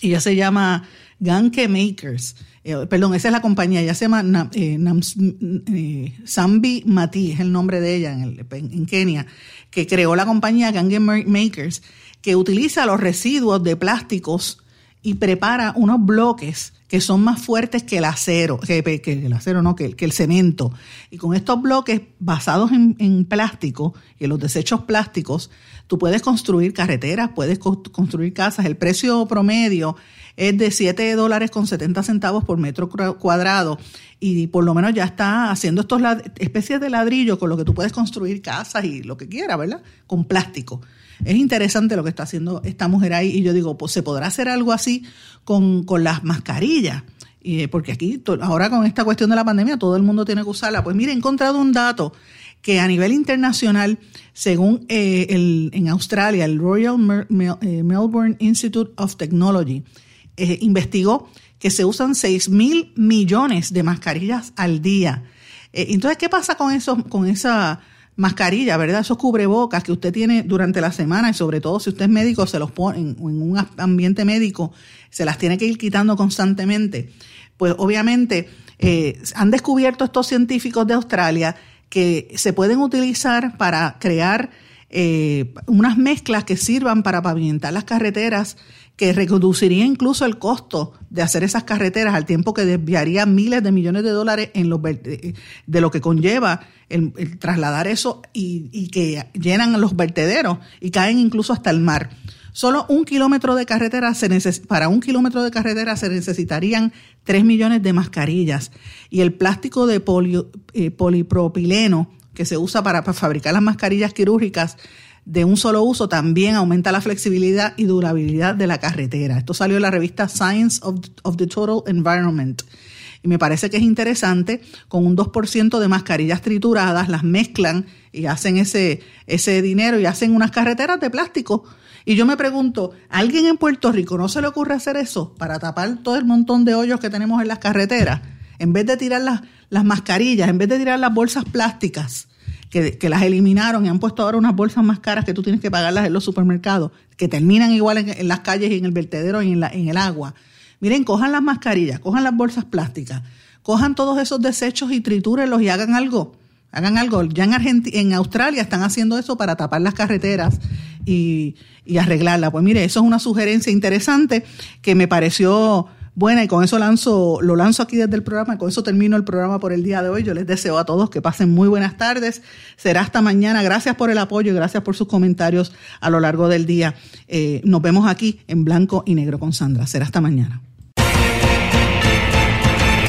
y ella se llama Ganke Makers. Eh, perdón, esa es la compañía, ella se llama eh, eh, Sambi Mati, es el nombre de ella en, Kenia, que creó la compañía Ganke Makers, que utiliza los residuos de plásticos y prepara unos bloques que son más fuertes que el acero, que, el acero no, que, el cemento. Y con estos bloques basados en, plástico y en los desechos plásticos, tú puedes construir carreteras, puedes construir casas. El precio promedio es de 7 dólares con 70 centavos por metro cuadrado y por lo menos ya está haciendo estos especies de ladrillo con lo que tú puedes construir casas y lo que quieras, ¿verdad? Con plástico. Es interesante lo que está haciendo esta mujer ahí y yo digo, pues se podrá hacer algo así con, las mascarillas. Y, porque aquí, ahora con esta cuestión de la pandemia, todo el mundo tiene que usarla. Pues mire, he encontrado un dato que a nivel internacional, según eh, el, en Australia, el Royal eh, Melbourne Institute of Technology eh, investigó que se usan 6 mil millones de mascarillas al día. entonces, ¿qué pasa con, eso, con esa mascarilla, ¿verdad? Esos cubrebocas que usted tiene durante la semana y sobre todo si usted es médico, se los pone en, un ambiente médico, se las tiene que ir quitando constantemente. Pues obviamente eh, han descubierto estos científicos de Australia que se pueden utilizar para crear eh, unas mezclas que sirvan para pavimentar las carreteras que reduciría incluso el costo de hacer esas carreteras al tiempo que desviaría miles de millones de dólares en los, de lo que conlleva el, trasladar eso y, que llenan los vertederos y caen incluso hasta el mar. Solo un kilómetro de carretera se para un kilómetro de carretera se necesitarían 3 millones de mascarillas y el plástico de eh, polipropileno que se usa para fabricar las mascarillas quirúrgicas de un solo uso también aumenta la flexibilidad y durabilidad de la carretera. Esto salió en la revista Science of, the Total Environment. Y me parece que es interesante, con un 2% de mascarillas trituradas, las mezclan y hacen ese, ese dinero y hacen unas carreteras de plástico. Y yo me pregunto, alguien en Puerto Rico no se le ocurre hacer eso para tapar todo el montón de hoyos que tenemos en las carreteras? En vez de tirar las, las mascarillas, en vez de tirar las bolsas plásticas, que, las eliminaron y han puesto ahora unas bolsas más caras que tú tienes que pagarlas en los supermercados, que terminan igual en, las calles y en el vertedero y en, la, en el agua. Miren, cojan las mascarillas, cojan las bolsas plásticas, cojan todos esos desechos y tritúrenlos y hagan algo. hagan algo. Ya en, en Australia están haciendo eso para tapar las carreteras y, y arreglarla. Pues mire, eso es una sugerencia interesante que me pareció buena y con eso lanzo, lo lanzo aquí desde el programa, con eso termino el programa por el día de hoy. Yo les deseo a todos que pasen muy buenas tardes. Será hasta mañana. Gracias por el apoyo y gracias por sus comentarios a lo largo del día. Eh, nos vemos aquí en blanco y negro con Sandra. Será hasta mañana.